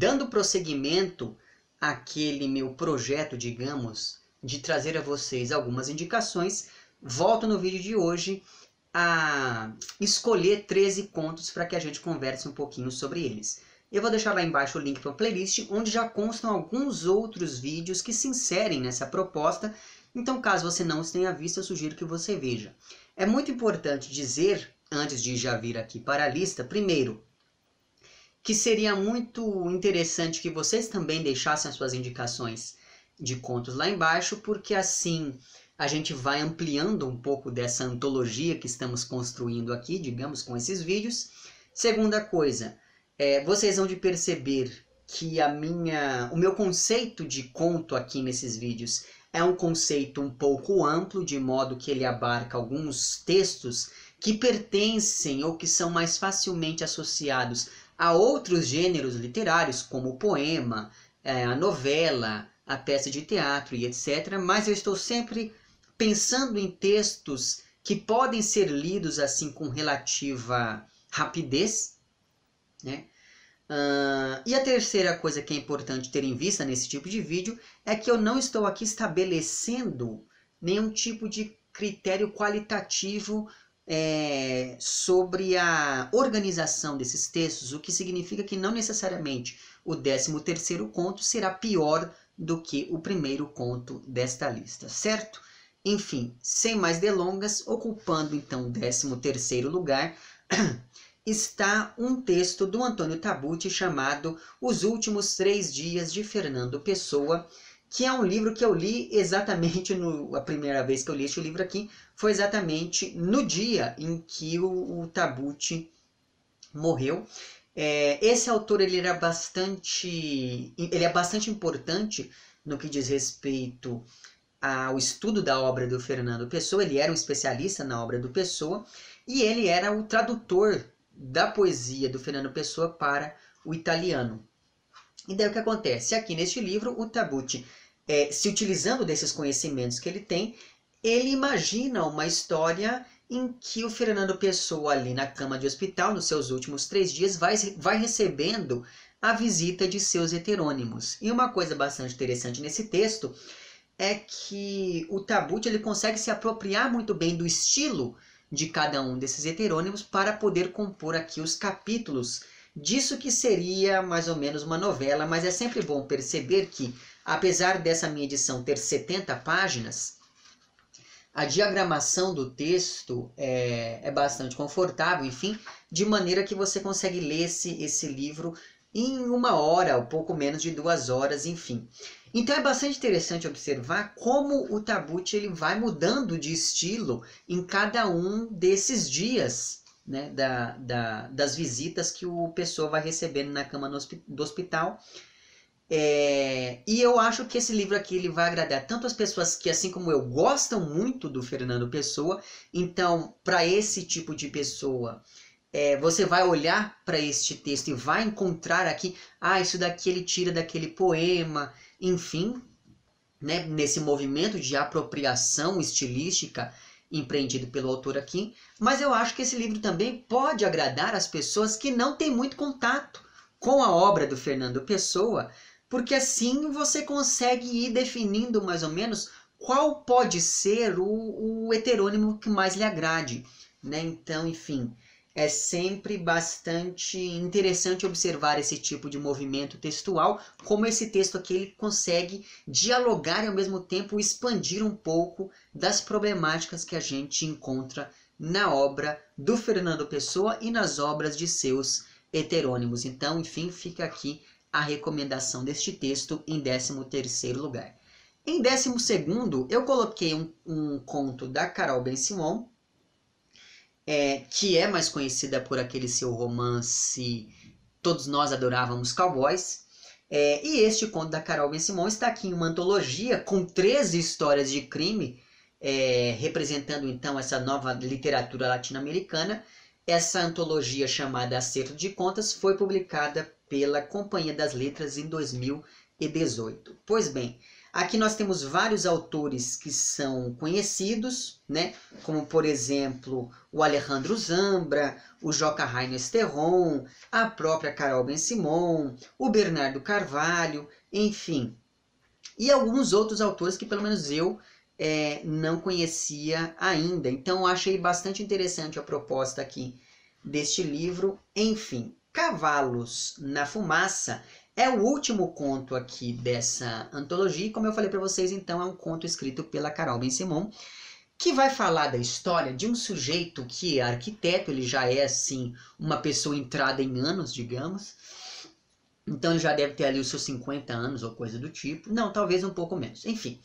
dando prosseguimento àquele meu projeto, digamos, de trazer a vocês algumas indicações, volto no vídeo de hoje a escolher 13 contos para que a gente converse um pouquinho sobre eles. Eu vou deixar lá embaixo o link para a playlist, onde já constam alguns outros vídeos que se inserem nessa proposta, então caso você não os tenha visto, eu sugiro que você veja. É muito importante dizer, antes de já vir aqui para a lista, primeiro, que seria muito interessante que vocês também deixassem as suas indicações de contos lá embaixo, porque assim a gente vai ampliando um pouco dessa antologia que estamos construindo aqui, digamos, com esses vídeos. Segunda coisa, é, vocês vão de perceber que a minha, o meu conceito de conto aqui nesses vídeos é um conceito um pouco amplo, de modo que ele abarca alguns textos que pertencem ou que são mais facilmente associados a outros gêneros literários, como o poema, é, a novela, a peça de teatro e etc. Mas eu estou sempre pensando em textos que podem ser lidos assim com relativa rapidez, né? Uh, e a terceira coisa que é importante ter em vista nesse tipo de vídeo é que eu não estou aqui estabelecendo nenhum tipo de critério qualitativo é, sobre a organização desses textos, o que significa que não necessariamente o 13 terceiro conto será pior do que o primeiro conto desta lista, certo? Enfim, sem mais delongas, ocupando então o 13 terceiro lugar, está um texto do Antônio Tabucci chamado Os Últimos Três Dias de Fernando Pessoa, que é um livro que eu li exatamente no, a primeira vez que eu li este livro aqui foi exatamente no dia em que o, o Tabucci morreu. É, esse autor ele era bastante ele é bastante importante no que diz respeito ao estudo da obra do Fernando Pessoa, ele era um especialista na obra do Pessoa e ele era o tradutor da poesia do Fernando Pessoa para o italiano. E daí o que acontece? Aqui neste livro, o Tabucci, é, se utilizando desses conhecimentos que ele tem, ele imagina uma história em que o Fernando Pessoa, ali na cama de hospital, nos seus últimos três dias, vai, vai recebendo a visita de seus heterônimos. E uma coisa bastante interessante nesse texto é que o Tabut ele consegue se apropriar muito bem do estilo de cada um desses heterônimos para poder compor aqui os capítulos disso que seria mais ou menos uma novela, mas é sempre bom perceber que, apesar dessa minha edição ter 70 páginas, a diagramação do texto é, é bastante confortável, enfim, de maneira que você consegue ler esse, esse livro em uma hora, ou pouco menos de duas horas, enfim. Então é bastante interessante observar como o Tabucci ele vai mudando de estilo em cada um desses dias né, da, da, das visitas que o pessoa vai recebendo na cama do hospital. É, e eu acho que esse livro aqui ele vai agradar tanto as pessoas que, assim como eu, gostam muito do Fernando Pessoa. Então, para esse tipo de pessoa, é, você vai olhar para este texto e vai encontrar aqui, ah, isso daqui ele tira daquele poema, enfim, né, nesse movimento de apropriação estilística empreendido pelo autor aqui. Mas eu acho que esse livro também pode agradar as pessoas que não têm muito contato com a obra do Fernando Pessoa, porque assim você consegue ir definindo mais ou menos qual pode ser o, o heterônimo que mais lhe agrade. Né? Então, enfim, é sempre bastante interessante observar esse tipo de movimento textual, como esse texto aqui ele consegue dialogar e ao mesmo tempo expandir um pouco das problemáticas que a gente encontra na obra do Fernando Pessoa e nas obras de seus heterônimos. Então, enfim, fica aqui a recomendação deste texto em 13º lugar. Em 12º, eu coloquei um, um conto da Carol Ben-Simon, é, que é mais conhecida por aquele seu romance Todos Nós Adorávamos Cowboys. É, e este conto da Carol Ben-Simon está aqui em uma antologia com 13 histórias de crime, é, representando então essa nova literatura latino-americana. Essa antologia chamada Acerto de Contas foi publicada pela Companhia das Letras em 2018. Pois bem, Aqui nós temos vários autores que são conhecidos, né? como por exemplo o Alejandro Zambra, o Joca Rainer Sterron, a própria Carol Ben-Simon, o Bernardo Carvalho, enfim. E alguns outros autores que pelo menos eu é, não conhecia ainda. Então achei bastante interessante a proposta aqui deste livro. Enfim, Cavalos na Fumaça é o último conto aqui dessa antologia, e como eu falei para vocês, então é um conto escrito pela Carol Ben-Simon, que vai falar da história de um sujeito que é arquiteto, ele já é assim, uma pessoa entrada em anos, digamos. Então ele já deve ter ali os seus 50 anos ou coisa do tipo. Não, talvez um pouco menos. Enfim.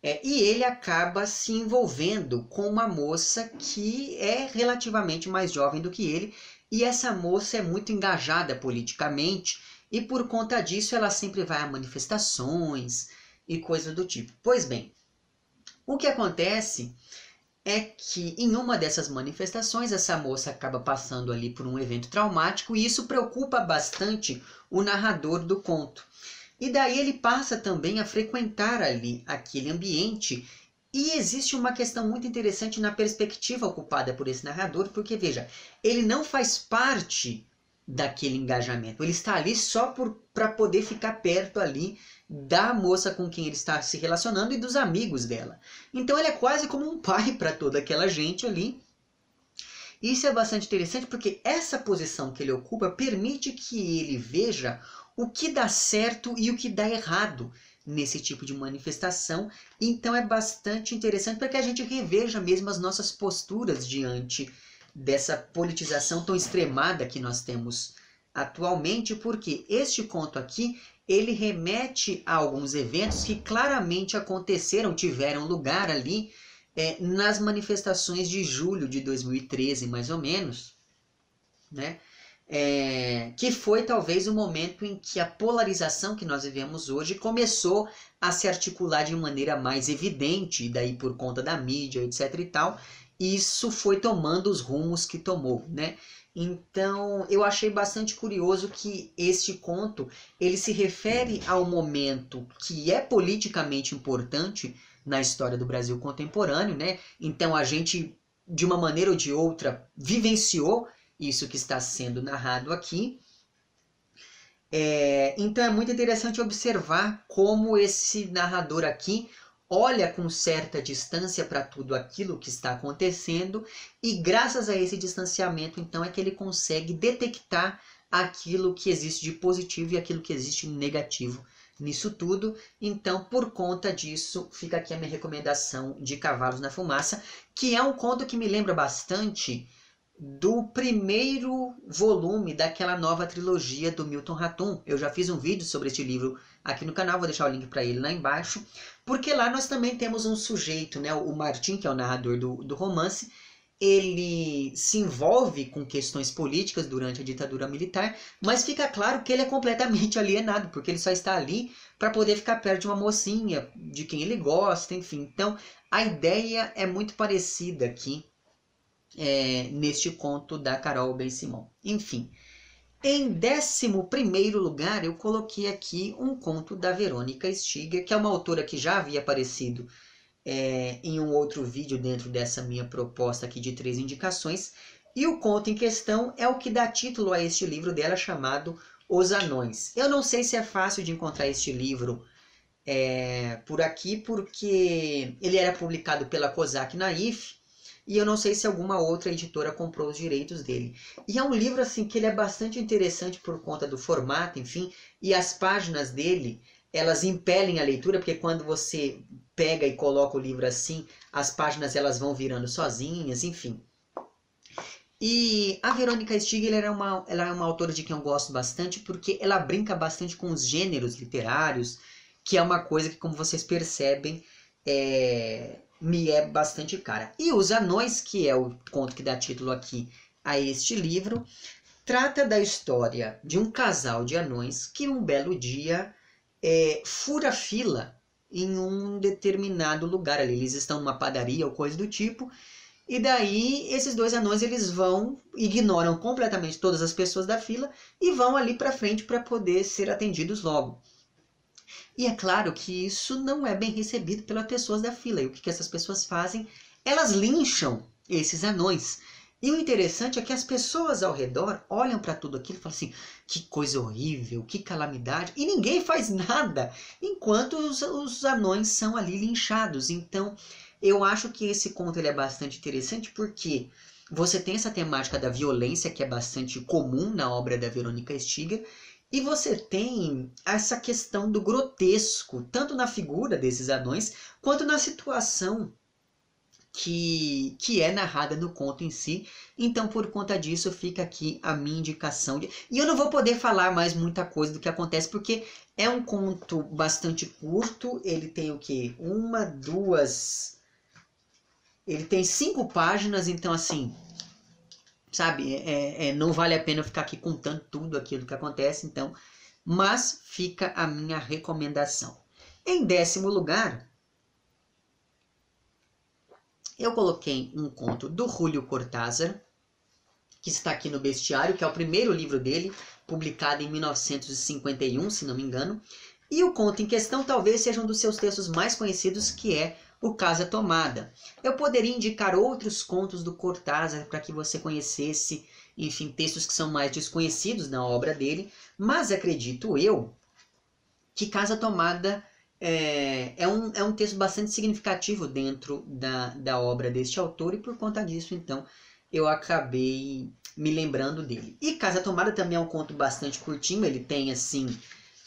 É, e ele acaba se envolvendo com uma moça que é relativamente mais jovem do que ele. E essa moça é muito engajada politicamente e por conta disso ela sempre vai a manifestações e coisas do tipo. Pois bem, o que acontece é que em uma dessas manifestações essa moça acaba passando ali por um evento traumático e isso preocupa bastante o narrador do conto. E daí ele passa também a frequentar ali aquele ambiente e existe uma questão muito interessante na perspectiva ocupada por esse narrador, porque veja, ele não faz parte daquele engajamento. Ele está ali só para poder ficar perto ali da moça com quem ele está se relacionando e dos amigos dela. Então ele é quase como um pai para toda aquela gente ali. Isso é bastante interessante porque essa posição que ele ocupa permite que ele veja o que dá certo e o que dá errado nesse tipo de manifestação. Então é bastante interessante para que a gente reveja mesmo as nossas posturas diante dessa politização tão extremada que nós temos atualmente, porque este conto aqui ele remete a alguns eventos que claramente aconteceram, tiveram lugar ali é, nas manifestações de julho de 2013, mais ou menos, né? É, que foi talvez o momento em que a polarização que nós vivemos hoje começou a se articular de maneira mais evidente, e daí por conta da mídia, etc e tal, isso foi tomando os rumos que tomou, né? Então, eu achei bastante curioso que este conto, ele se refere ao momento que é politicamente importante na história do Brasil contemporâneo, né? Então, a gente de uma maneira ou de outra vivenciou isso que está sendo narrado aqui. É, então é muito interessante observar como esse narrador aqui olha com certa distância para tudo aquilo que está acontecendo e graças a esse distanciamento então é que ele consegue detectar aquilo que existe de positivo e aquilo que existe de negativo nisso tudo. Então, por conta disso, fica aqui a minha recomendação de Cavalos na Fumaça, que é um conto que me lembra bastante do primeiro volume daquela nova trilogia do Milton Ratum. Eu já fiz um vídeo sobre este livro aqui no canal, vou deixar o link para ele lá embaixo. Porque lá nós também temos um sujeito, né, o Martin, que é o narrador do, do romance, ele se envolve com questões políticas durante a ditadura militar, mas fica claro que ele é completamente alienado, porque ele só está ali para poder ficar perto de uma mocinha, de quem ele gosta, enfim. Então, a ideia é muito parecida aqui é, neste conto da Carol Ben Simon. Enfim, em décimo primeiro lugar, eu coloquei aqui um conto da Verônica Stiger, que é uma autora que já havia aparecido é, em um outro vídeo dentro dessa minha proposta aqui de três indicações. E o conto em questão é o que dá título a este livro dela, chamado Os Anões. Eu não sei se é fácil de encontrar este livro é, por aqui, porque ele era publicado pela Kozak Naif, e eu não sei se alguma outra editora comprou os direitos dele. E é um livro assim que ele é bastante interessante por conta do formato, enfim, e as páginas dele, elas impelem a leitura, porque quando você pega e coloca o livro assim, as páginas elas vão virando sozinhas, enfim. E a Verônica Stigler é, uma, ela é uma autora de quem eu gosto bastante, porque ela brinca bastante com os gêneros literários, que é uma coisa que, como vocês percebem, é, me é bastante cara. E Os Anões, que é o conto que dá título aqui a este livro, trata da história de um casal de anões que um belo dia é, fura fila em um determinado lugar ali. Eles estão numa padaria ou coisa do tipo. E daí esses dois anões eles vão, ignoram completamente todas as pessoas da fila e vão ali para frente para poder ser atendidos logo. E é claro que isso não é bem recebido pelas pessoas da fila. E o que, que essas pessoas fazem? Elas lincham esses anões. E o interessante é que as pessoas ao redor olham para tudo aquilo e falam assim: que coisa horrível, que calamidade, e ninguém faz nada, enquanto os, os anões são ali linchados. Então, eu acho que esse conto ele é bastante interessante porque você tem essa temática da violência que é bastante comum na obra da Verônica Stiger, e você tem essa questão do grotesco, tanto na figura desses anões, quanto na situação que, que é narrada no conto em si. Então, por conta disso, fica aqui a minha indicação. De... E eu não vou poder falar mais muita coisa do que acontece, porque é um conto bastante curto. Ele tem o que? Uma, duas. Ele tem cinco páginas, então assim. Sabe, é, é, não vale a pena ficar aqui contando tudo aquilo que acontece, então. Mas fica a minha recomendação. Em décimo lugar, eu coloquei um conto do Julio Cortázar, que está aqui no Bestiário, que é o primeiro livro dele, publicado em 1951, se não me engano. E o conto em questão talvez seja um dos seus textos mais conhecidos, que é O Casa Tomada. Eu poderia indicar outros contos do Cortázar para que você conhecesse, enfim, textos que são mais desconhecidos na obra dele, mas acredito eu que Casa Tomada é, é, um, é um texto bastante significativo dentro da, da obra deste autor e por conta disso, então, eu acabei me lembrando dele. E Casa Tomada também é um conto bastante curtinho, ele tem, assim,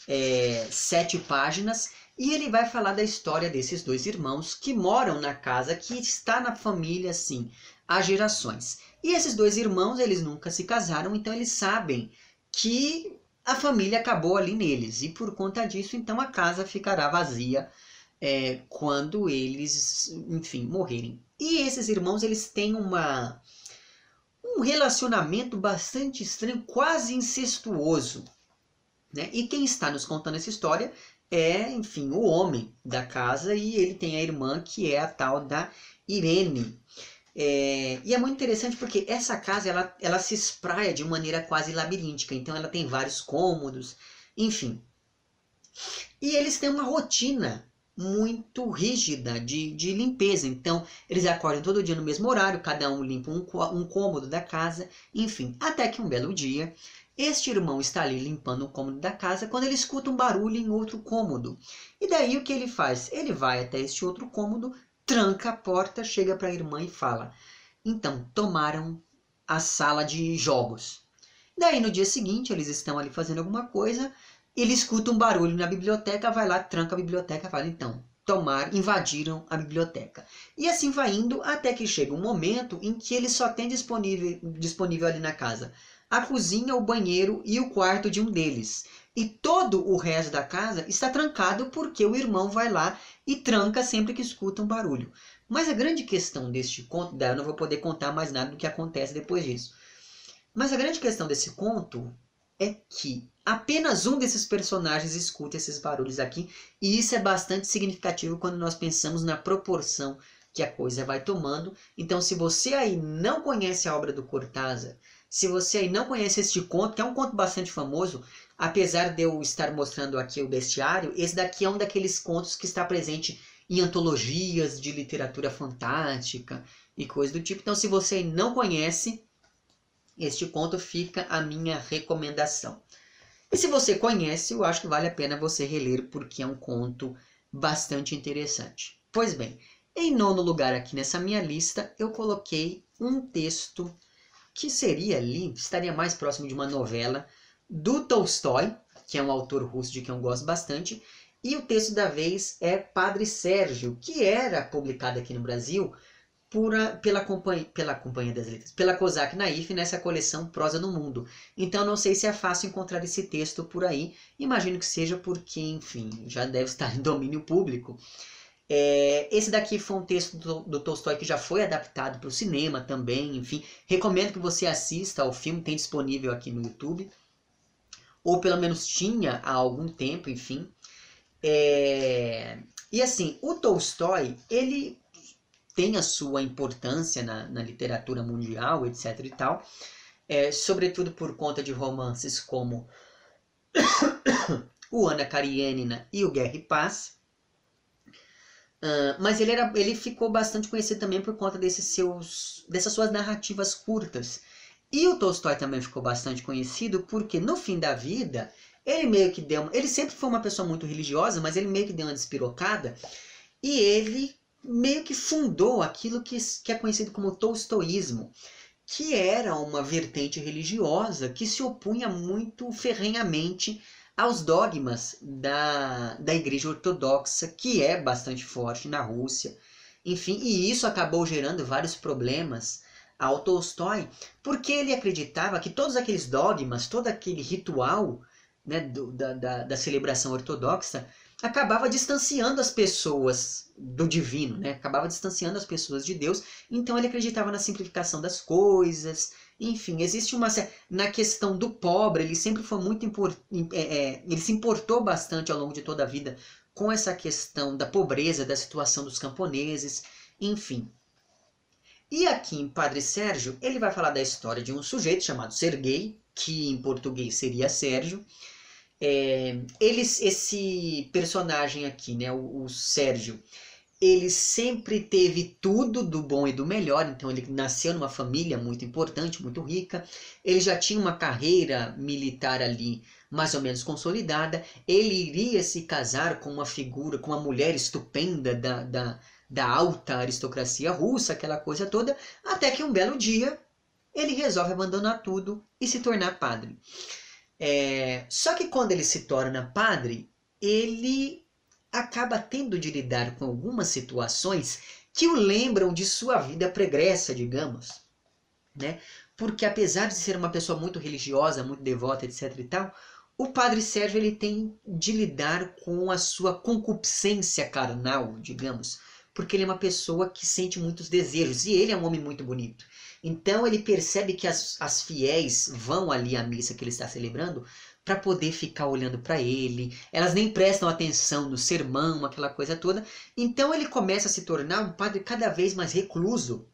é, sete páginas e ele vai falar da história desses dois irmãos que moram na casa que está na família, assim, há gerações. E esses dois irmãos, eles nunca se casaram, então eles sabem que a família acabou ali neles. E por conta disso, então a casa ficará vazia é, quando eles, enfim, morrerem. E esses irmãos, eles têm uma um relacionamento bastante estranho, quase incestuoso. Né? E quem está nos contando essa história é, enfim, o homem da casa e ele tem a irmã que é a tal da Irene. É, e é muito interessante porque essa casa ela, ela se espraia de maneira quase labiríntica, então ela tem vários cômodos, enfim. E eles têm uma rotina muito rígida de, de limpeza, então eles acordam todo dia no mesmo horário, cada um limpa um, um cômodo da casa, enfim. Até que um belo dia, este irmão está ali limpando um cômodo da casa quando ele escuta um barulho em outro cômodo. E daí o que ele faz? Ele vai até este outro cômodo, tranca a porta, chega para a irmã e fala: Então, tomaram a sala de jogos. Daí no dia seguinte, eles estão ali fazendo alguma coisa, ele escuta um barulho na biblioteca, vai lá, tranca a biblioteca fala: Então, tomar, invadiram a biblioteca. E assim vai indo até que chega um momento em que ele só tem disponível, disponível ali na casa a cozinha, o banheiro e o quarto de um deles. E todo o resto da casa está trancado porque o irmão vai lá e tranca sempre que escuta um barulho. Mas a grande questão deste conto, eu não vou poder contar mais nada do que acontece depois disso. Mas a grande questão desse conto é que apenas um desses personagens escuta esses barulhos aqui, e isso é bastante significativo quando nós pensamos na proporção que a coisa vai tomando. Então, se você aí não conhece a obra do Cortázar, se você aí não conhece este conto, que é um conto bastante famoso, apesar de eu estar mostrando aqui o bestiário, esse daqui é um daqueles contos que está presente em antologias de literatura fantástica e coisa do tipo. Então, se você não conhece este conto, fica a minha recomendação. E se você conhece, eu acho que vale a pena você reler, porque é um conto bastante interessante. Pois bem, em nono lugar aqui nessa minha lista, eu coloquei um texto que seria ali, estaria mais próximo de uma novela do Tolstói, que é um autor russo de quem eu gosto bastante, e o texto da vez é Padre Sérgio, que era publicado aqui no Brasil por a, pela, companhia, pela Companhia das Letras, pela Kozak Naif nessa coleção Prosa no Mundo. Então não sei se é fácil encontrar esse texto por aí, imagino que seja porque, enfim, já deve estar em domínio público. É, esse daqui foi um texto do, do Tolstói que já foi adaptado para o cinema também, enfim. Recomendo que você assista ao filme, tem disponível aqui no YouTube. Ou pelo menos tinha há algum tempo, enfim. É, e assim, o Tolstói, ele tem a sua importância na, na literatura mundial, etc e tal. É, sobretudo por conta de romances como o Ana Karenina e o Guerra e Paz. Uh, mas ele, era, ele ficou bastante conhecido também por conta desses seus, dessas suas narrativas curtas. E o Tolstói também ficou bastante conhecido porque no fim da vida ele meio que deu, ele sempre foi uma pessoa muito religiosa, mas ele meio que deu uma despirocada e ele meio que fundou aquilo que, que é conhecido como tolstoísmo, que era uma vertente religiosa que se opunha muito ferrenhamente aos dogmas da, da Igreja Ortodoxa, que é bastante forte na Rússia. Enfim, e isso acabou gerando vários problemas ao Tolstói, porque ele acreditava que todos aqueles dogmas, todo aquele ritual né, do, da, da, da celebração ortodoxa, acabava distanciando as pessoas do divino, né? acabava distanciando as pessoas de Deus. Então ele acreditava na simplificação das coisas, enfim, existe uma. Na questão do pobre, ele sempre foi muito. Import, é, é, ele se importou bastante ao longo de toda a vida com essa questão da pobreza, da situação dos camponeses, enfim. E aqui em Padre Sérgio, ele vai falar da história de um sujeito chamado Serguei, que em português seria Sérgio. É, eles, esse personagem aqui, né, o, o Sérgio, ele sempre teve tudo do bom e do melhor, então ele nasceu numa família muito importante, muito rica, ele já tinha uma carreira militar ali mais ou menos consolidada, ele iria se casar com uma figura, com uma mulher estupenda da, da, da alta aristocracia russa, aquela coisa toda, até que um belo dia ele resolve abandonar tudo e se tornar padre. É, só que quando ele se torna padre, ele acaba tendo de lidar com algumas situações que o lembram de sua vida pregressa, digamos, né? Porque apesar de ser uma pessoa muito religiosa, muito devota, etc e tal, o padre Sérgio ele tem de lidar com a sua concupiscência carnal, digamos, porque ele é uma pessoa que sente muitos desejos e ele é um homem muito bonito. Então ele percebe que as, as fiéis vão ali à missa que ele está celebrando para poder ficar olhando para ele. Elas nem prestam atenção no sermão, aquela coisa toda. Então ele começa a se tornar um padre cada vez mais recluso.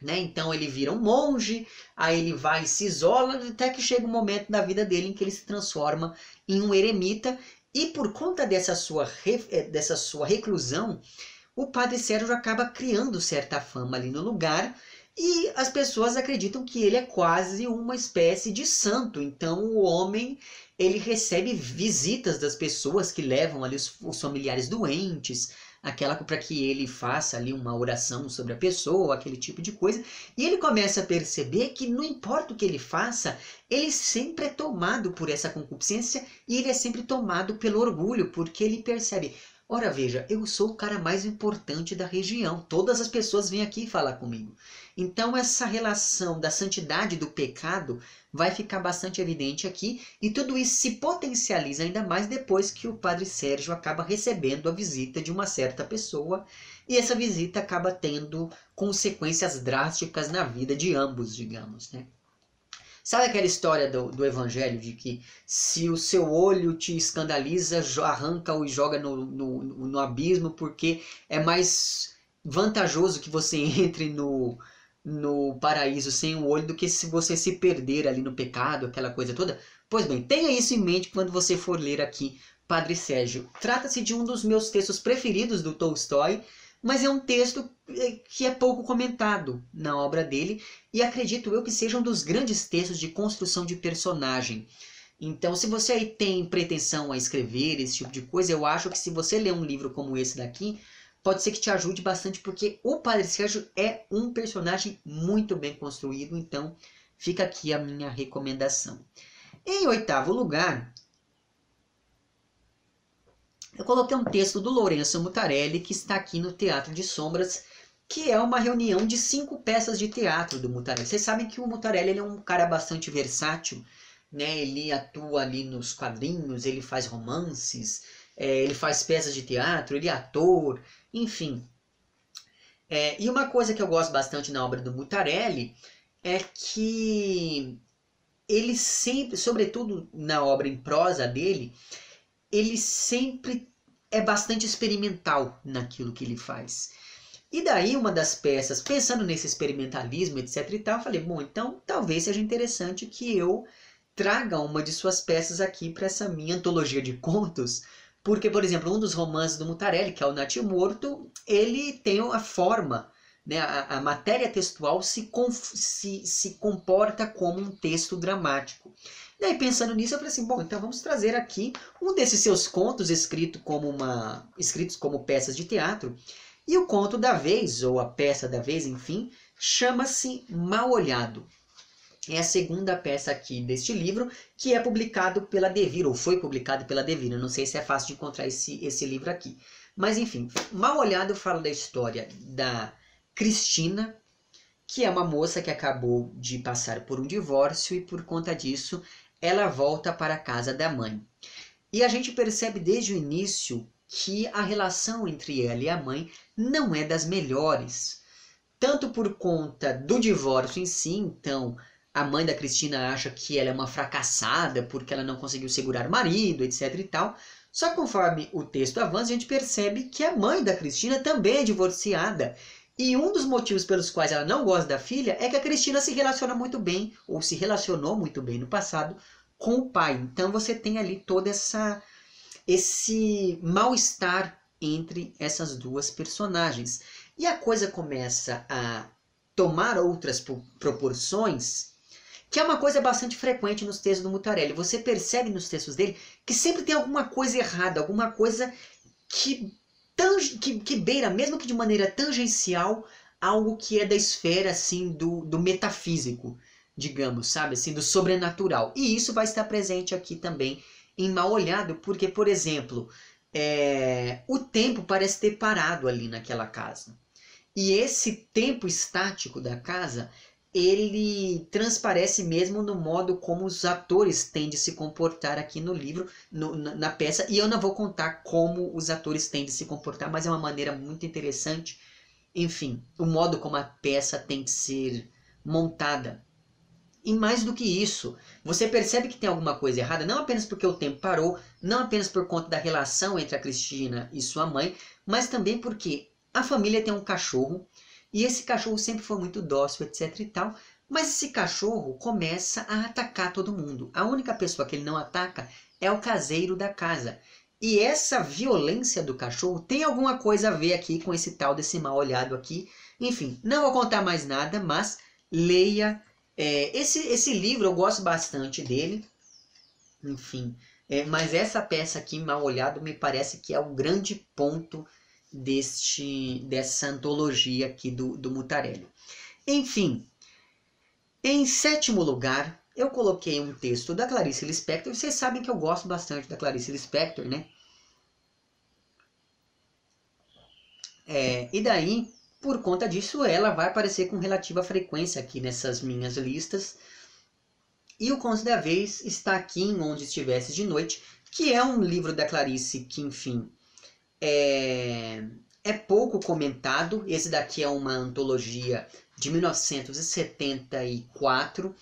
Né? Então ele vira um monge, aí ele vai e se isola, até que chega um momento da vida dele em que ele se transforma em um eremita. E por conta dessa sua, eh, dessa sua reclusão, o padre Sérgio acaba criando certa fama ali no lugar e as pessoas acreditam que ele é quase uma espécie de santo. Então o homem ele recebe visitas das pessoas que levam ali os, os familiares doentes, aquela para que ele faça ali uma oração sobre a pessoa, aquele tipo de coisa. E ele começa a perceber que não importa o que ele faça, ele sempre é tomado por essa concupiscência e ele é sempre tomado pelo orgulho, porque ele percebe, Ora, veja, eu sou o cara mais importante da região. Todas as pessoas vêm aqui falar comigo. Então, essa relação da santidade do pecado vai ficar bastante evidente aqui. E tudo isso se potencializa ainda mais depois que o padre Sérgio acaba recebendo a visita de uma certa pessoa. E essa visita acaba tendo consequências drásticas na vida de ambos, digamos, né? Sabe aquela história do, do evangelho de que se o seu olho te escandaliza, arranca-o e joga no, no, no abismo, porque é mais vantajoso que você entre no, no paraíso sem o olho do que se você se perder ali no pecado, aquela coisa toda. Pois bem, tenha isso em mente quando você for ler aqui Padre Sérgio. Trata-se de um dos meus textos preferidos do Tolstói, mas é um texto eh, que é pouco comentado na obra dele e acredito eu que seja um dos grandes textos de construção de personagem. Então, se você aí tem pretensão a escrever esse tipo de coisa, eu acho que se você ler um livro como esse daqui, pode ser que te ajude bastante, porque o Padre Sérgio é um personagem muito bem construído, então fica aqui a minha recomendação. Em oitavo lugar, eu coloquei um texto do Lourenço Mutarelli que está aqui no Teatro de Sombras, que é uma reunião de cinco peças de teatro do Mutarelli. Vocês sabem que o Mutarelli é um cara bastante versátil, né? Ele atua ali nos quadrinhos, ele faz romances, é, ele faz peças de teatro, ele é ator, enfim. É, e uma coisa que eu gosto bastante na obra do Mutarelli é que ele sempre, sobretudo na obra em prosa dele, ele sempre é bastante experimental naquilo que ele faz. E daí uma das peças, pensando nesse experimentalismo, etc e tal, eu falei, bom, então talvez seja interessante que eu traga uma de suas peças aqui para essa minha antologia de contos, porque, por exemplo, um dos romances do Mutarelli, que é o Natimorto, ele tem a forma, né, a, a matéria textual se, se, se comporta como um texto dramático. E aí, pensando nisso, eu falei assim, bom, então vamos trazer aqui um desses seus contos escrito como uma, escritos como peças de teatro. E o conto da vez, ou a peça da vez, enfim, chama-se Mal Olhado. É a segunda peça aqui deste livro, que é publicado pela Devir, ou foi publicado pela Devir. Eu não sei se é fácil de encontrar esse, esse livro aqui. Mas enfim, Mal Olhado fala da história da Cristina, que é uma moça que acabou de passar por um divórcio e por conta disso ela volta para a casa da mãe. E a gente percebe desde o início que a relação entre ela e a mãe não é das melhores. Tanto por conta do divórcio em si, então a mãe da Cristina acha que ela é uma fracassada porque ela não conseguiu segurar o marido, etc e tal. Só que conforme o texto avança, a gente percebe que a mãe da Cristina também é divorciada. E um dos motivos pelos quais ela não gosta da filha é que a Cristina se relaciona muito bem, ou se relacionou muito bem no passado, com o pai. Então você tem ali toda essa esse mal-estar entre essas duas personagens. E a coisa começa a tomar outras proporções, que é uma coisa bastante frequente nos textos do Mutarelli. Você percebe nos textos dele que sempre tem alguma coisa errada, alguma coisa que, que, que beira, mesmo que de maneira tangencial, algo que é da esfera assim do, do metafísico digamos, sabe, assim, do sobrenatural. E isso vai estar presente aqui também em Mal Olhado, porque, por exemplo, é, o tempo parece ter parado ali naquela casa. E esse tempo estático da casa, ele transparece mesmo no modo como os atores têm de se comportar aqui no livro, no, na, na peça. E eu não vou contar como os atores têm de se comportar, mas é uma maneira muito interessante. Enfim, o modo como a peça tem de ser montada e mais do que isso, você percebe que tem alguma coisa errada, não apenas porque o tempo parou, não apenas por conta da relação entre a Cristina e sua mãe, mas também porque a família tem um cachorro e esse cachorro sempre foi muito dócil, etc e tal. Mas esse cachorro começa a atacar todo mundo. A única pessoa que ele não ataca é o caseiro da casa. E essa violência do cachorro tem alguma coisa a ver aqui com esse tal desse mal olhado aqui. Enfim, não vou contar mais nada, mas leia é, esse, esse livro eu gosto bastante dele, enfim, é, mas essa peça aqui, Mal Olhado, me parece que é o grande ponto deste, dessa antologia aqui do, do Mutarelli. Enfim, em sétimo lugar, eu coloquei um texto da Clarice Lispector. Vocês sabem que eu gosto bastante da Clarice Lispector, né? É, e daí por conta disso, ela vai aparecer com relativa frequência aqui nessas minhas listas. E o Conto da Vez está aqui em Onde Estivesse de Noite, que é um livro da Clarice que, enfim, é, é pouco comentado. Esse daqui é uma antologia de 1974.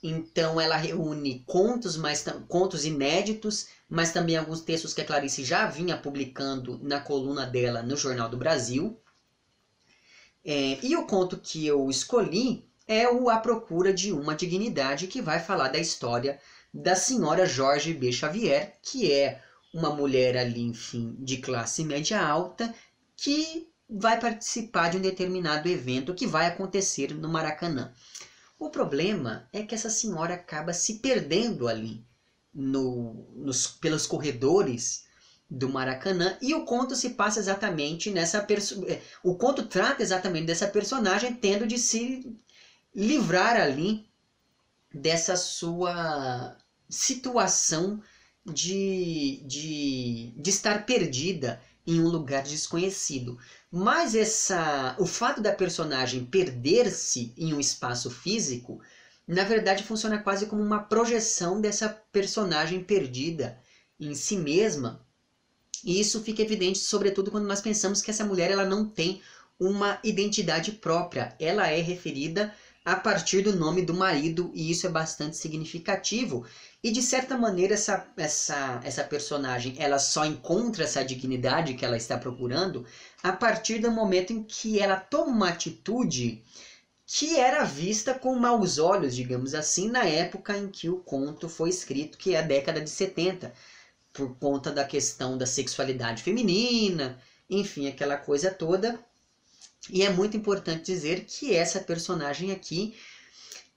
Então ela reúne contos, mais, contos inéditos, mas também alguns textos que a Clarice já vinha publicando na coluna dela no Jornal do Brasil. É, e o conto que eu escolhi é o A Procura de uma Dignidade, que vai falar da história da senhora Jorge B. Xavier, que é uma mulher ali, enfim, de classe média alta, que vai participar de um determinado evento que vai acontecer no Maracanã. O problema é que essa senhora acaba se perdendo ali no, nos, pelos corredores do Maracanã e o conto se passa exatamente nessa é, o conto trata exatamente dessa personagem tendo de se livrar ali dessa sua situação de, de, de estar perdida em um lugar desconhecido. Mas essa, o fato da personagem perder-se em um espaço físico, na verdade funciona quase como uma projeção dessa personagem perdida em si mesma e isso fica evidente, sobretudo, quando nós pensamos que essa mulher ela não tem uma identidade própria. Ela é referida a partir do nome do marido e isso é bastante significativo. E de certa maneira essa, essa, essa personagem ela só encontra essa dignidade que ela está procurando a partir do momento em que ela toma uma atitude que era vista com maus olhos, digamos assim, na época em que o conto foi escrito, que é a década de 70, por conta da questão da sexualidade feminina, enfim, aquela coisa toda. E é muito importante dizer que essa personagem aqui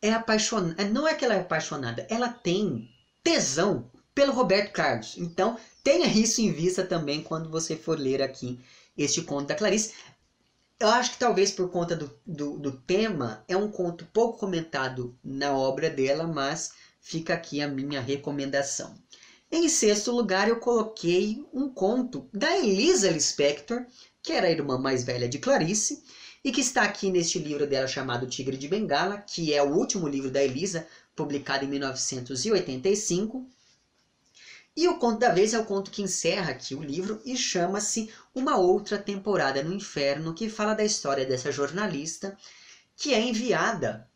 é apaixonada, não é que ela é apaixonada, ela tem tesão pelo Roberto Carlos. Então, tenha isso em vista também quando você for ler aqui este conto da Clarice. Eu acho que talvez por conta do, do, do, tema, é um conto pouco comentado na obra dela, mas fica aqui a minha recomendação. Em sexto lugar, eu coloquei um conto da Elisa Lispector, que era a irmã mais velha de Clarice, e que está aqui neste livro dela chamado Tigre de Bengala, que é o último livro da Elisa, publicado em 1985. E o conto da vez é o conto que encerra aqui o livro e chama-se Uma Outra Temporada no Inferno, que fala da história dessa jornalista que é enviada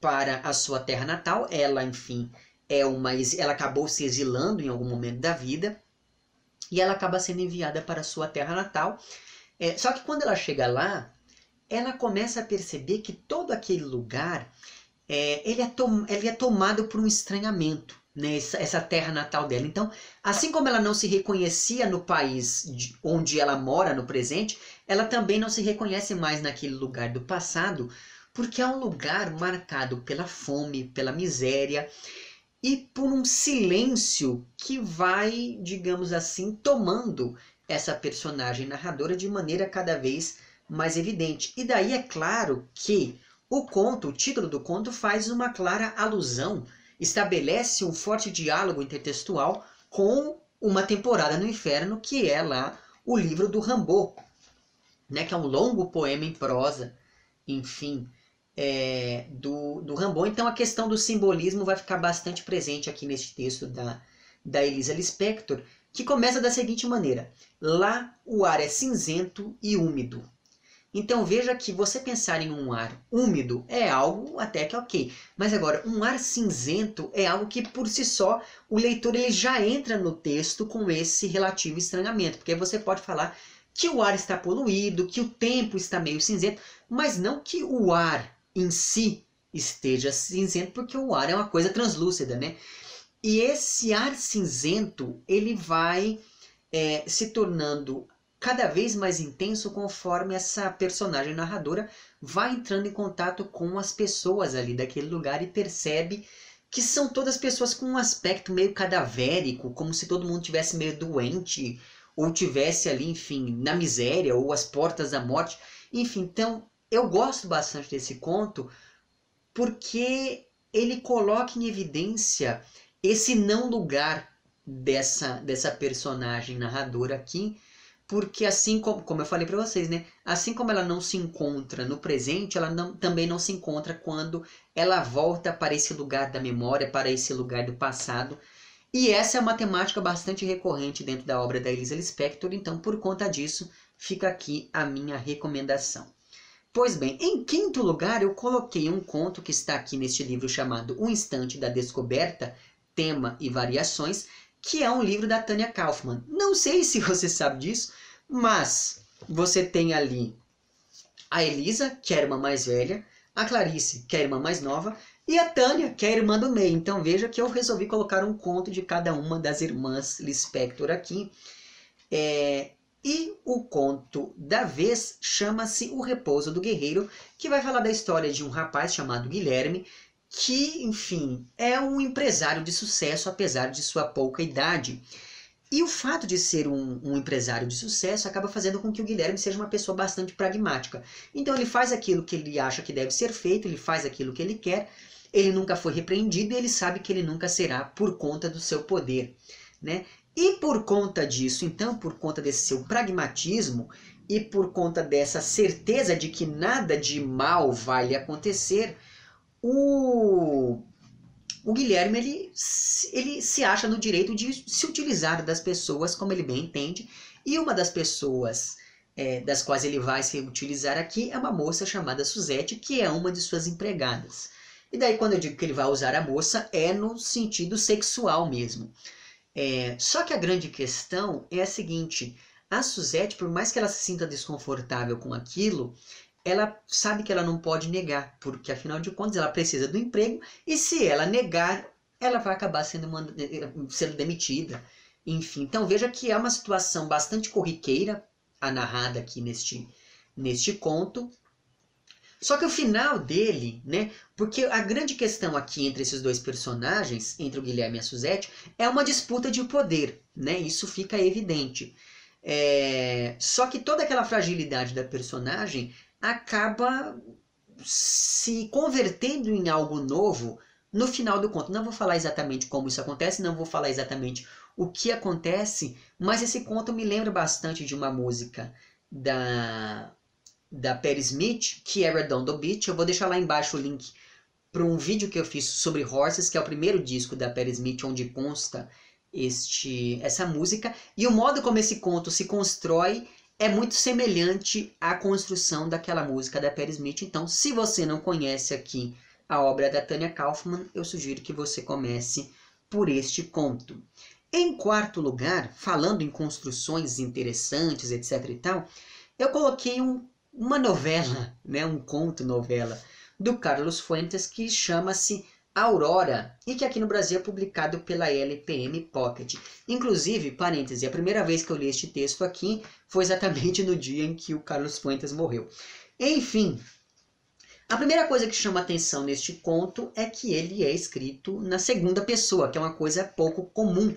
para a sua terra natal. Ela, enfim, é uma ela acabou se exilando em algum momento da vida e ela acaba sendo enviada para a sua terra natal. É, só que quando ela chega lá, ela começa a perceber que todo aquele lugar é, ele, é tom, ele é tomado por um estranhamento né, essa, essa, terra natal dela. Então, assim como ela não se reconhecia no país de, onde ela mora no presente, ela também não se reconhece mais naquele lugar do passado, porque é um lugar marcado pela fome, pela miséria e por um silêncio que vai, digamos assim, tomando essa personagem narradora de maneira cada vez mais evidente. E daí é claro que o conto, o título do conto, faz uma clara alusão estabelece um forte diálogo intertextual com uma temporada no inferno, que é lá o livro do Rambo, né, que é um longo poema em prosa, enfim, é, do, do Rambo. Então a questão do simbolismo vai ficar bastante presente aqui neste texto da, da Elisa Lispector, que começa da seguinte maneira: Lá o ar é cinzento e úmido, então veja que você pensar em um ar úmido é algo até que ok. Mas agora, um ar cinzento é algo que por si só o leitor ele já entra no texto com esse relativo estranhamento. Porque você pode falar que o ar está poluído, que o tempo está meio cinzento, mas não que o ar em si esteja cinzento, porque o ar é uma coisa translúcida, né? E esse ar cinzento ele vai é, se tornando cada vez mais intenso conforme essa personagem narradora vai entrando em contato com as pessoas ali daquele lugar e percebe que são todas pessoas com um aspecto meio cadavérico, como se todo mundo tivesse meio doente ou tivesse ali, enfim, na miséria ou às portas da morte. Enfim, então eu gosto bastante desse conto porque ele coloca em evidência esse não lugar dessa, dessa personagem narradora aqui porque assim como, como eu falei para vocês, né? Assim como ela não se encontra no presente, ela não, também não se encontra quando ela volta para esse lugar da memória, para esse lugar do passado. E essa é uma temática bastante recorrente dentro da obra da Elisa Lispector, então por conta disso fica aqui a minha recomendação. Pois bem, em quinto lugar eu coloquei um conto que está aqui neste livro chamado O Instante da Descoberta, Tema e Variações, que é um livro da Tânia Kaufman. Não sei se você sabe disso, mas você tem ali a Elisa, que é a irmã mais velha, a Clarice, que é a irmã mais nova, e a Tânia, que é a irmã do meio. Então veja que eu resolvi colocar um conto de cada uma das irmãs Lispector aqui. É, e o conto da vez chama-se O Repouso do Guerreiro, que vai falar da história de um rapaz chamado Guilherme, que, enfim, é um empresário de sucesso apesar de sua pouca idade. E o fato de ser um, um, empresário de sucesso acaba fazendo com que o Guilherme seja uma pessoa bastante pragmática. Então ele faz aquilo que ele acha que deve ser feito, ele faz aquilo que ele quer, ele nunca foi repreendido e ele sabe que ele nunca será por conta do seu poder. Né? E por conta disso, então, por conta desse seu pragmatismo e por conta dessa certeza de que nada de mal vai lhe acontecer, o, o Guilherme ele, ele se acha no direito de se utilizar das pessoas como ele bem entende, e uma das pessoas é, das quais ele vai se utilizar aqui é uma moça chamada Suzette, que é uma de suas empregadas. E daí, quando eu digo que ele vai usar a moça, é no sentido sexual mesmo. É, só que a grande questão é a seguinte: a Suzette, por mais que ela se sinta desconfortável com aquilo, ela sabe que ela não pode negar, porque afinal de contas ela precisa do emprego e se ela negar, ela vai acabar sendo, sendo demitida. Enfim, então veja que é uma situação bastante corriqueira a narrada aqui neste, neste conto. Só que o final dele, né? Porque a grande questão aqui entre esses dois personagens, entre o Guilherme e a Suzette, é uma disputa de poder, né? Isso fica evidente. É... Só que toda aquela fragilidade da personagem acaba se convertendo em algo novo no final do conto. Não vou falar exatamente como isso acontece, não vou falar exatamente o que acontece, mas esse conto me lembra bastante de uma música da da Perry Smith, que é Redondo Beach. Eu vou deixar lá embaixo o link para um vídeo que eu fiz sobre Horses, que é o primeiro disco da Perry Smith, onde consta este essa música. E o modo como esse conto se constrói é muito semelhante à construção daquela música da Perry Smith. Então, se você não conhece aqui a obra da Tanya Kaufman, eu sugiro que você comece por este conto. Em quarto lugar, falando em construções interessantes, etc e tal, eu coloquei um, uma novela, né, um conto novela do Carlos Fuentes que chama-se Aurora e que aqui no Brasil é publicado pela LPM Pocket. Inclusive, parêntese, a primeira vez que eu li este texto aqui foi exatamente no dia em que o Carlos Fuentes morreu. Enfim, a primeira coisa que chama atenção neste conto é que ele é escrito na segunda pessoa, que é uma coisa pouco comum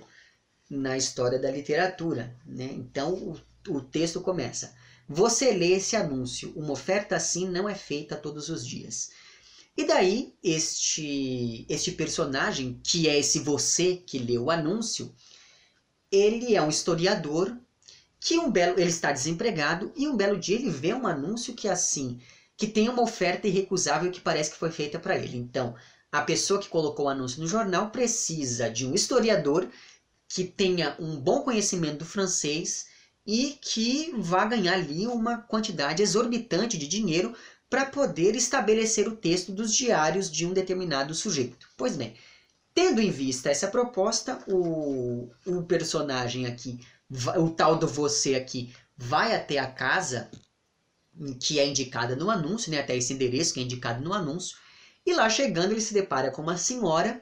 na história da literatura. Né? Então o, o texto começa. Você lê esse anúncio, uma oferta assim não é feita todos os dias. E daí, este, este personagem, que é esse você que leu o anúncio, ele é um historiador que um belo ele está desempregado e um belo dia ele vê um anúncio que é assim, que tem uma oferta irrecusável que parece que foi feita para ele. Então, a pessoa que colocou o anúncio no jornal precisa de um historiador que tenha um bom conhecimento do francês e que vá ganhar ali uma quantidade exorbitante de dinheiro para poder estabelecer o texto dos diários de um determinado sujeito. Pois bem, tendo em vista essa proposta, o, o personagem aqui, o tal do você aqui, vai até a casa que é indicada no anúncio, né, até esse endereço que é indicado no anúncio, e lá chegando ele se depara com uma senhora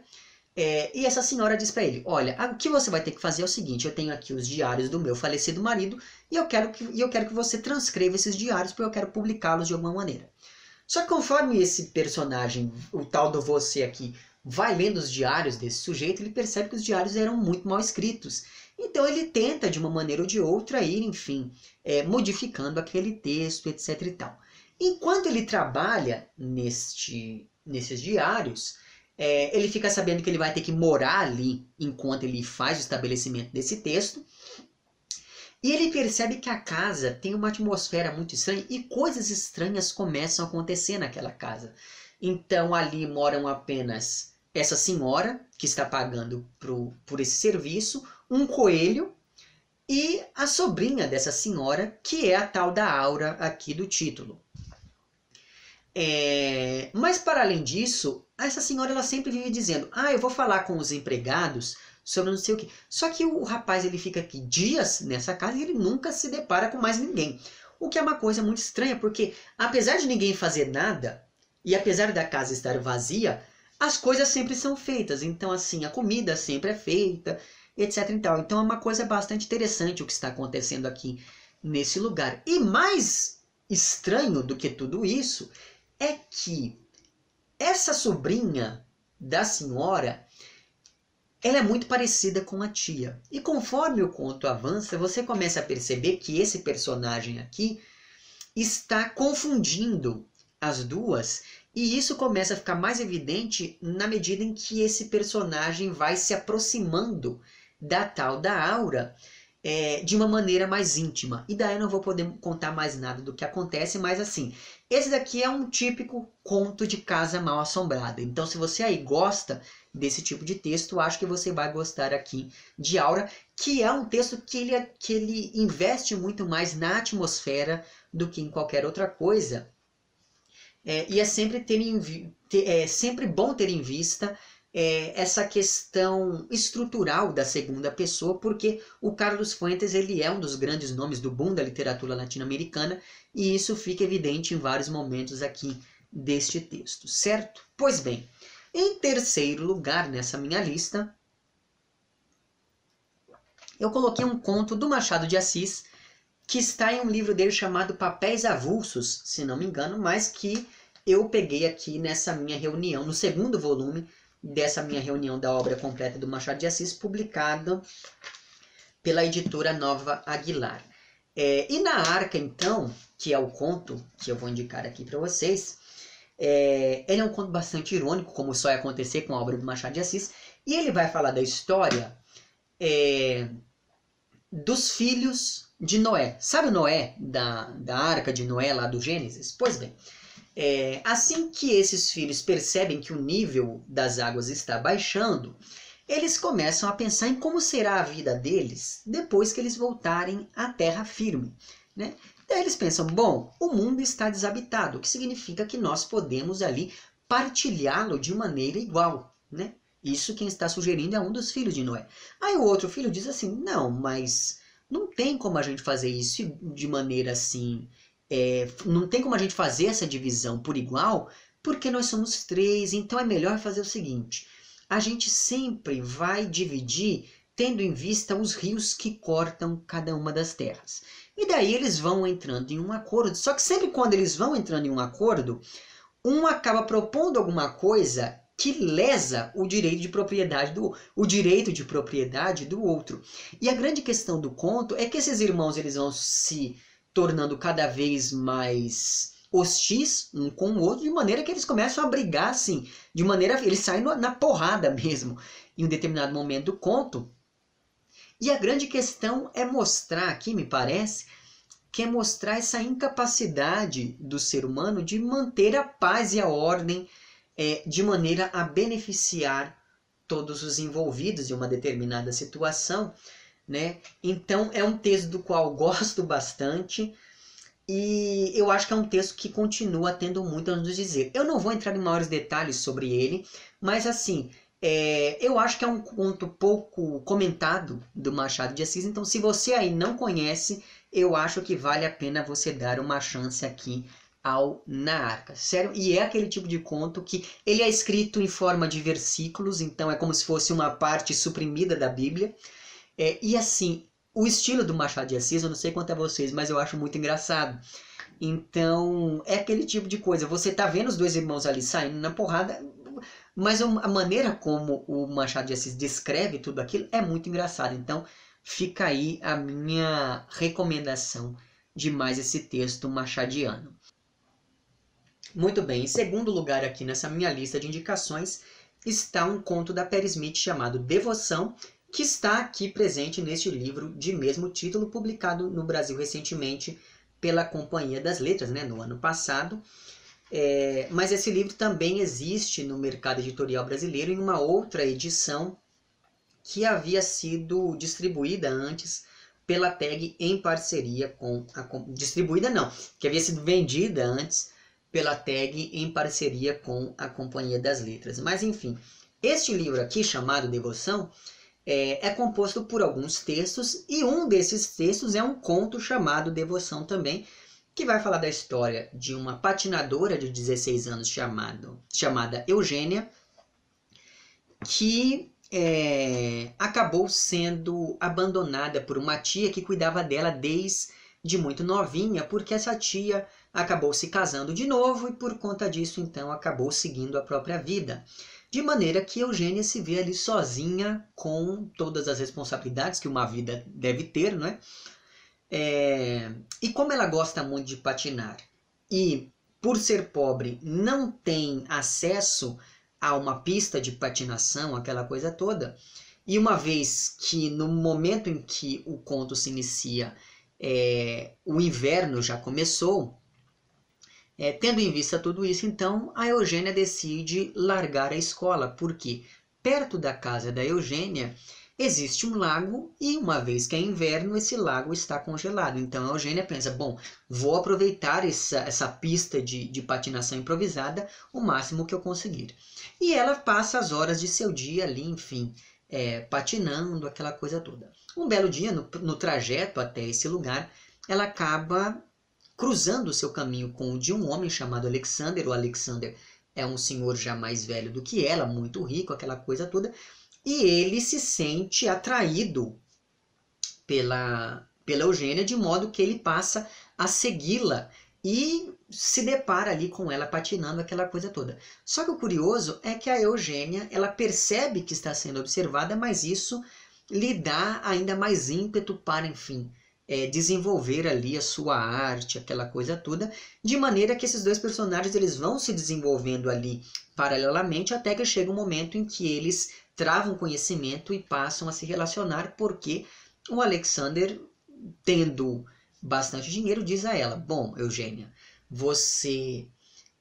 é, e essa senhora diz para ele: Olha, o que você vai ter que fazer é o seguinte: eu tenho aqui os diários do meu falecido marido e eu quero que, eu quero que você transcreva esses diários porque eu quero publicá-los de alguma maneira. Só que conforme esse personagem, o tal do você aqui, vai lendo os diários desse sujeito, ele percebe que os diários eram muito mal escritos. Então ele tenta, de uma maneira ou de outra, ir, enfim, é, modificando aquele texto, etc. e tal. Enquanto ele trabalha neste, nesses diários, é, ele fica sabendo que ele vai ter que morar ali enquanto ele faz o estabelecimento desse texto. E ele percebe que a casa tem uma atmosfera muito estranha e coisas estranhas começam a acontecer naquela casa. Então ali moram apenas essa senhora que está pagando pro, por esse serviço, um coelho e a sobrinha dessa senhora, que é a tal da Aura aqui do título. É, mas para além disso, essa senhora ela sempre vive dizendo: "Ah, eu vou falar com os empregados sobre não sei o que". Só que o rapaz ele fica aqui dias nessa casa e ele nunca se depara com mais ninguém. O que é uma coisa muito estranha, porque apesar de ninguém fazer nada e apesar da casa estar vazia, as coisas sempre são feitas. Então assim, a comida sempre é feita, etc. Então, então é uma coisa bastante interessante o que está acontecendo aqui nesse lugar. E mais estranho do que tudo isso é que essa sobrinha da senhora ela é muito parecida com a tia. E conforme o conto avança, você começa a perceber que esse personagem aqui está confundindo as duas, e isso começa a ficar mais evidente na medida em que esse personagem vai se aproximando da tal da aura é, de uma maneira mais íntima. E daí eu não vou poder contar mais nada do que acontece, mas assim, esse daqui é um típico conto de casa mal assombrada. Então, se você aí gosta desse tipo de texto, acho que você vai gostar aqui de Aura, que é um texto que ele, que ele investe muito mais na atmosfera do que em qualquer outra coisa. É, e é sempre, ter em, é sempre bom ter em vista é, essa questão estrutural da segunda pessoa, porque o Carlos Fuentes ele é um dos grandes nomes do boom da literatura latino-americana e isso fica evidente em vários momentos aqui deste texto, certo? Pois bem, em terceiro lugar nessa minha lista, eu coloquei um conto do Machado de Assis que está em um livro dele chamado Papéis Avulsos, se não me engano, mas que eu peguei aqui nessa minha reunião, no segundo volume dessa minha reunião da obra completa do Machado de Assis, publicado pela editora Nova Aguilar. É, e na Arca, então, que é o conto que eu vou indicar aqui para vocês, é, ele é um conto bastante irônico, como só ia acontecer com a obra do Machado de Assis, e ele vai falar da história é, dos filhos de Noé. Sabe Noé, da, da Arca de Noé, lá do Gênesis? Pois bem, é, assim que esses filhos percebem que o nível das águas está baixando, eles começam a pensar em como será a vida deles depois que eles voltarem à terra firme. Né? Daí eles pensam: bom, o mundo está desabitado, o que significa que nós podemos ali partilhá-lo de maneira igual. Né? Isso quem está sugerindo é um dos filhos de Noé. Aí o outro filho diz assim: não, mas não tem como a gente fazer isso de maneira assim é, não tem como a gente fazer essa divisão por igual, porque nós somos três, então é melhor fazer o seguinte: a gente sempre vai dividir tendo em vista os rios que cortam cada uma das terras. E daí eles vão entrando em um acordo. Só que sempre quando eles vão entrando em um acordo, um acaba propondo alguma coisa que lesa o direito de propriedade do o direito de propriedade do outro. E a grande questão do conto é que esses irmãos eles vão se tornando cada vez mais hostis um com o outro, de maneira que eles começam a brigar assim, de maneira eles saem na porrada mesmo em um determinado momento do conto. E a grande questão é mostrar aqui, me parece, que é mostrar essa incapacidade do ser humano de manter a paz e a ordem é, de maneira a beneficiar todos os envolvidos em uma determinada situação né? Então é um texto do qual gosto bastante e eu acho que é um texto que continua tendo muito a nos dizer. Eu não vou entrar em maiores detalhes sobre ele, mas assim, é, eu acho que é um conto pouco comentado do Machado de Assis, então se você aí não conhece, eu acho que vale a pena você dar uma chance aqui ao Na Arca. Sério, e é aquele tipo de conto que ele é escrito em forma de versículos, então é como se fosse uma parte suprimida da Bíblia. É, e assim, o estilo do Machado de Assis, eu não sei quanto é vocês, mas eu acho muito engraçado. Então, é aquele tipo de coisa. Você tá vendo os dois irmãos ali saindo na porrada, mas a maneira como o Machado de Assis descreve tudo aquilo é muito engraçado. Então, fica aí a minha recomendação de mais esse texto machadiano. Muito bem, em segundo lugar aqui nessa minha lista de indicações está um conto da Perry Smith chamado Devoção, que está aqui presente neste livro de mesmo título, publicado no Brasil recentemente pela Companhia das Letras, né, no ano passado. É, mas esse livro também existe no mercado editorial brasileiro em uma outra edição que havia sido distribuída antes pela TAG em parceria com a distribuída não, que havia sido vendida antes pela TAG em parceria com a Companhia das Letras. Mas enfim, este livro aqui chamado Devoção é, é, composto por alguns textos e um desses textos é um conto chamado Devoção também, que vai falar da história de uma patinadora de 16 anos chamado, chamada Eugênia, que é, acabou sendo abandonada por uma tia que cuidava dela desde muito novinha, porque essa tia acabou se casando de novo e por conta disso então acabou seguindo a própria vida. De maneira que Eugênia se vê ali sozinha com todas as responsabilidades que uma vida deve ter, não é? é? E como ela gosta muito de patinar e por ser pobre não tem acesso a uma pista de patinação, aquela coisa toda, e uma vez que no momento em que o conto se inicia, é, o inverno já começou, é, tendo em vista tudo isso, então, a Eugênia decide largar a escola, porque perto da casa da Eugênia existe um lago e uma vez que é inverno, esse lago está congelado. Então a Eugênia pensa, bom, vou aproveitar essa, essa pista de, de patinação improvisada o máximo que eu conseguir. E ela passa as horas de seu dia ali, enfim, é, patinando, aquela coisa toda. Um belo dia, no, no trajeto até esse lugar, ela acaba cruzando seu caminho com o de um homem chamado Alexander. O Alexander é um senhor já mais velho do que ela, muito rico, aquela coisa toda, e ele se sente atraído pela, pela Eugênia, de modo que ele passa a segui-la e se depara ali com ela patinando aquela coisa toda. Só que o curioso é que a Eugênia, ela percebe que está sendo observada, mas isso lhe dá ainda mais ímpeto para, enfim, é, desenvolver ali a sua arte, aquela coisa toda, de maneira que esses dois personagens eles vão se desenvolvendo ali paralelamente até que chega um momento em que eles travam conhecimento e passam a se relacionar, porque o Alexander, tendo bastante dinheiro, diz a ela: Bom, Eugênia, você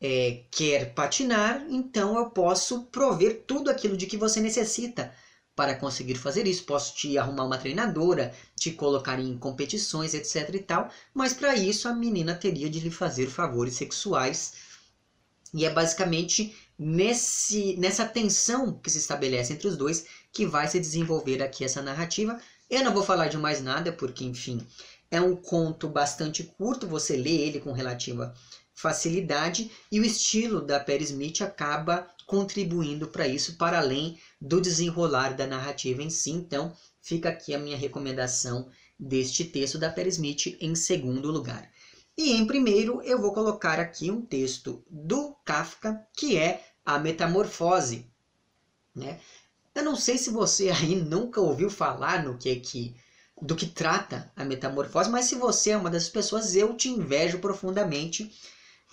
é, quer patinar, então eu posso prover tudo aquilo de que você necessita para conseguir fazer isso. Posso te arrumar uma treinadora, te colocar em competições, etc e tal, mas para isso a menina teria de lhe fazer favores sexuais. E é basicamente nesse, nessa tensão que se estabelece entre os dois que vai se desenvolver aqui essa narrativa. Eu não vou falar de mais nada, porque, enfim, é um conto bastante curto, você lê ele com relativa facilidade e o estilo da Perry Smith acaba contribuindo para isso, para além do desenrolar da narrativa em si. Então, fica aqui a minha recomendação deste texto da Perry Smith em segundo lugar. E em primeiro, eu vou colocar aqui um texto do Kafka, que é A Metamorfose. Né? Eu não sei se você aí nunca ouviu falar no que que do que trata a metamorfose, mas se você é uma dessas pessoas, eu te invejo profundamente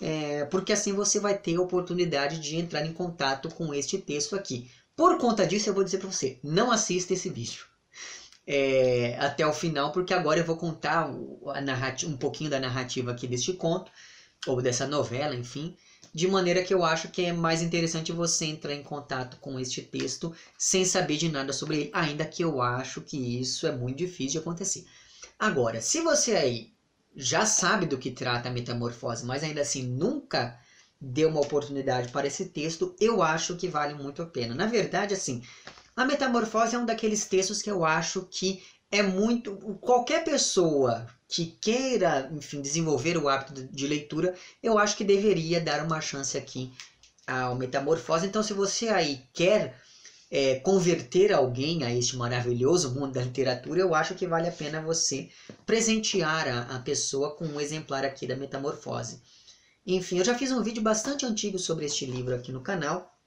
é, porque assim você vai ter a oportunidade de entrar em contato com este texto aqui. Por conta disso, eu vou dizer para você, não assista esse vídeo é, até o final, porque agora eu vou contar um pouquinho da narrativa aqui deste conto, ou dessa novela, enfim, de maneira que eu acho que é mais interessante você entrar em contato com este texto sem saber de nada sobre ele, ainda que eu acho que isso é muito difícil de acontecer. Agora, se você aí já sabe do que trata a metamorfose, mas ainda assim nunca deu uma oportunidade para esse texto, eu acho que vale muito a pena. Na verdade, assim, a metamorfose é um daqueles textos que eu acho que é muito. Qualquer pessoa que queira, enfim, desenvolver o hábito de leitura, eu acho que deveria dar uma chance aqui ao Metamorfose. Então, se você aí quer é, converter alguém a este maravilhoso mundo da literatura, eu acho que vale a pena você presentear a, a pessoa com um exemplar aqui da Metamorfose. Enfim, eu já fiz um vídeo bastante antigo sobre este livro aqui no canal.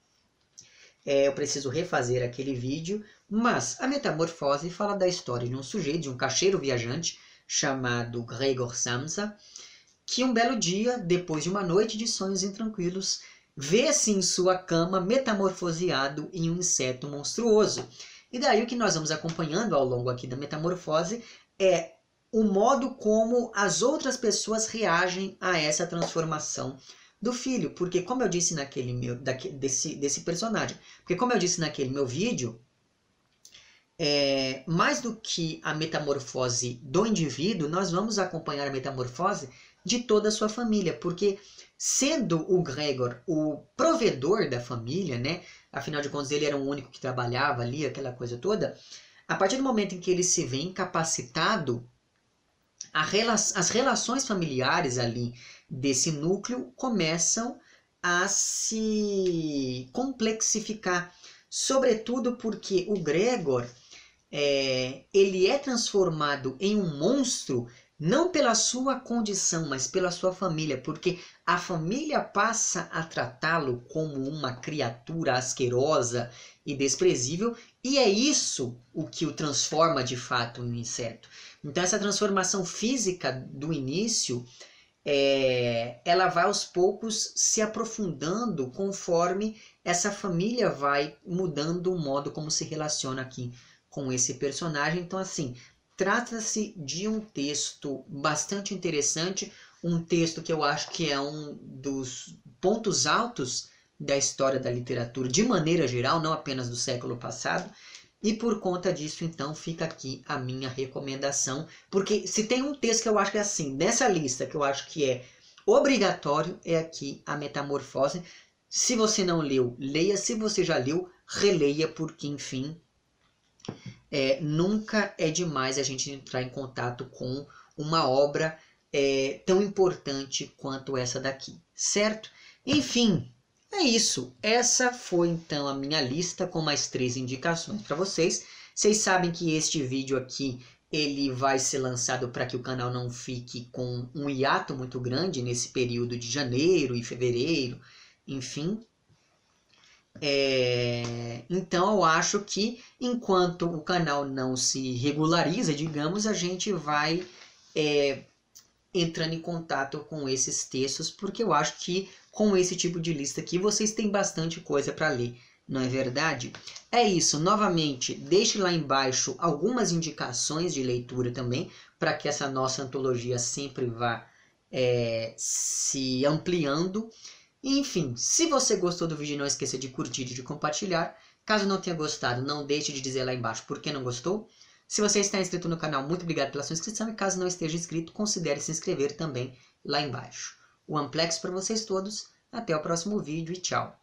É, eu preciso refazer aquele vídeo, mas a Metamorfose fala da história de um sujeito, de um cacheiro viajante chamado Gregor Samsa, que um belo dia, depois de uma noite de sonhos intranquilos, vê-se em sua cama metamorfoseado em um inseto monstruoso. E daí o que nós vamos acompanhando ao longo aqui da metamorfose é o modo como as outras pessoas reagem a essa transformação do filho, porque como eu disse naquele meu desse, desse personagem, porque como eu disse naquele meu vídeo, é, mais do que a metamorfose do indivíduo, nós vamos acompanhar a metamorfose de toda a sua família, porque sendo o Gregor o provedor da família, né? Afinal de contas, ele era o único que trabalhava ali, aquela coisa toda. A partir do momento em que ele se vê incapacitado, rela as relações familiares ali desse núcleo começam a se complexificar, sobretudo porque o Gregor é, ele é transformado em um monstro não pela sua condição, mas pela sua família, porque a família passa a tratá-lo como uma criatura asquerosa e desprezível, e é isso o que o transforma de fato em um inseto. Então essa transformação física do início, é, ela vai aos poucos se aprofundando conforme essa família vai mudando o modo como se relaciona aqui com esse personagem. Então assim, Trata-se de um texto bastante interessante, um texto que eu acho que é um dos pontos altos da história da literatura, de maneira geral, não apenas do século passado. E por conta disso, então, fica aqui a minha recomendação. Porque se tem um texto que eu acho que é assim, nessa lista, que eu acho que é obrigatório, é aqui a Metamorfose. Se você não leu, leia. Se você já leu, releia, porque, enfim, é, nunca é demais a gente entrar em contato com uma obra é, tão importante quanto essa daqui, certo? Enfim, é isso. Essa foi então a minha lista com mais três indicações para vocês. Vocês sabem que este vídeo aqui ele vai ser lançado para que o canal não fique com um hiato muito grande nesse período de janeiro e fevereiro, enfim. É, então eu acho que enquanto o canal não se regulariza, digamos, a gente vai é, entrando em contato com esses textos, porque eu acho que com esse tipo de lista aqui vocês têm bastante coisa para ler, não é verdade? É isso, novamente, deixe lá embaixo algumas indicações de leitura também, para que essa nossa antologia sempre vá é, se ampliando. Enfim, se você gostou do vídeo, não esqueça de curtir e de compartilhar. Caso não tenha gostado, não deixe de dizer lá embaixo por que não gostou. Se você está inscrito no canal, muito obrigado pela sua inscrição. E caso não esteja inscrito, considere se inscrever também lá embaixo. O Amplex para vocês todos. Até o próximo vídeo e tchau.